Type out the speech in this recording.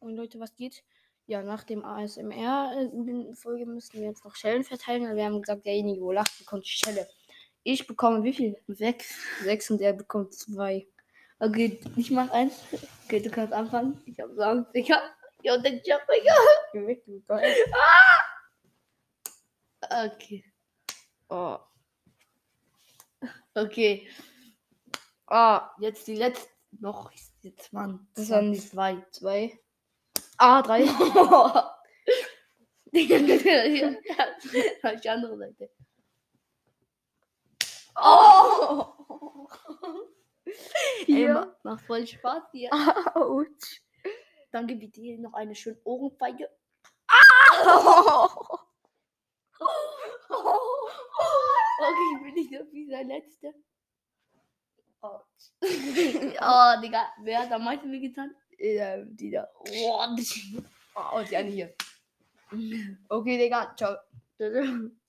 Und Leute, was geht? Ja, nach dem ASMR-Folge müssen wir jetzt noch Schellen verteilen. weil Wir haben gesagt, derjenige, wo lacht, bekommt die Schelle. Ich bekomme wie viel? Sechs. Sechs und er bekommt zwei. Okay, ich mach eins. Okay, du kannst anfangen. Ich hab Angst, Digga. Ja, den weg, du Geil. Okay. Oh. Okay. Ah, jetzt die letzte. Noch jetzt, Mann. Das waren die zwei. Zwei. Ah, drei. Auf die andere Seite. Oh! Ey, ma- macht voll Spaß hier. Autsch. Danke bitte hier noch eine schöne Ohrenfeige. Okay, ich bin nicht so wie der Letzte. Oh, oh Digga, wer hat am meisten mir getan? Äh, die da. Oh, die, oh, die eine hier. Okay, Digga, ciao.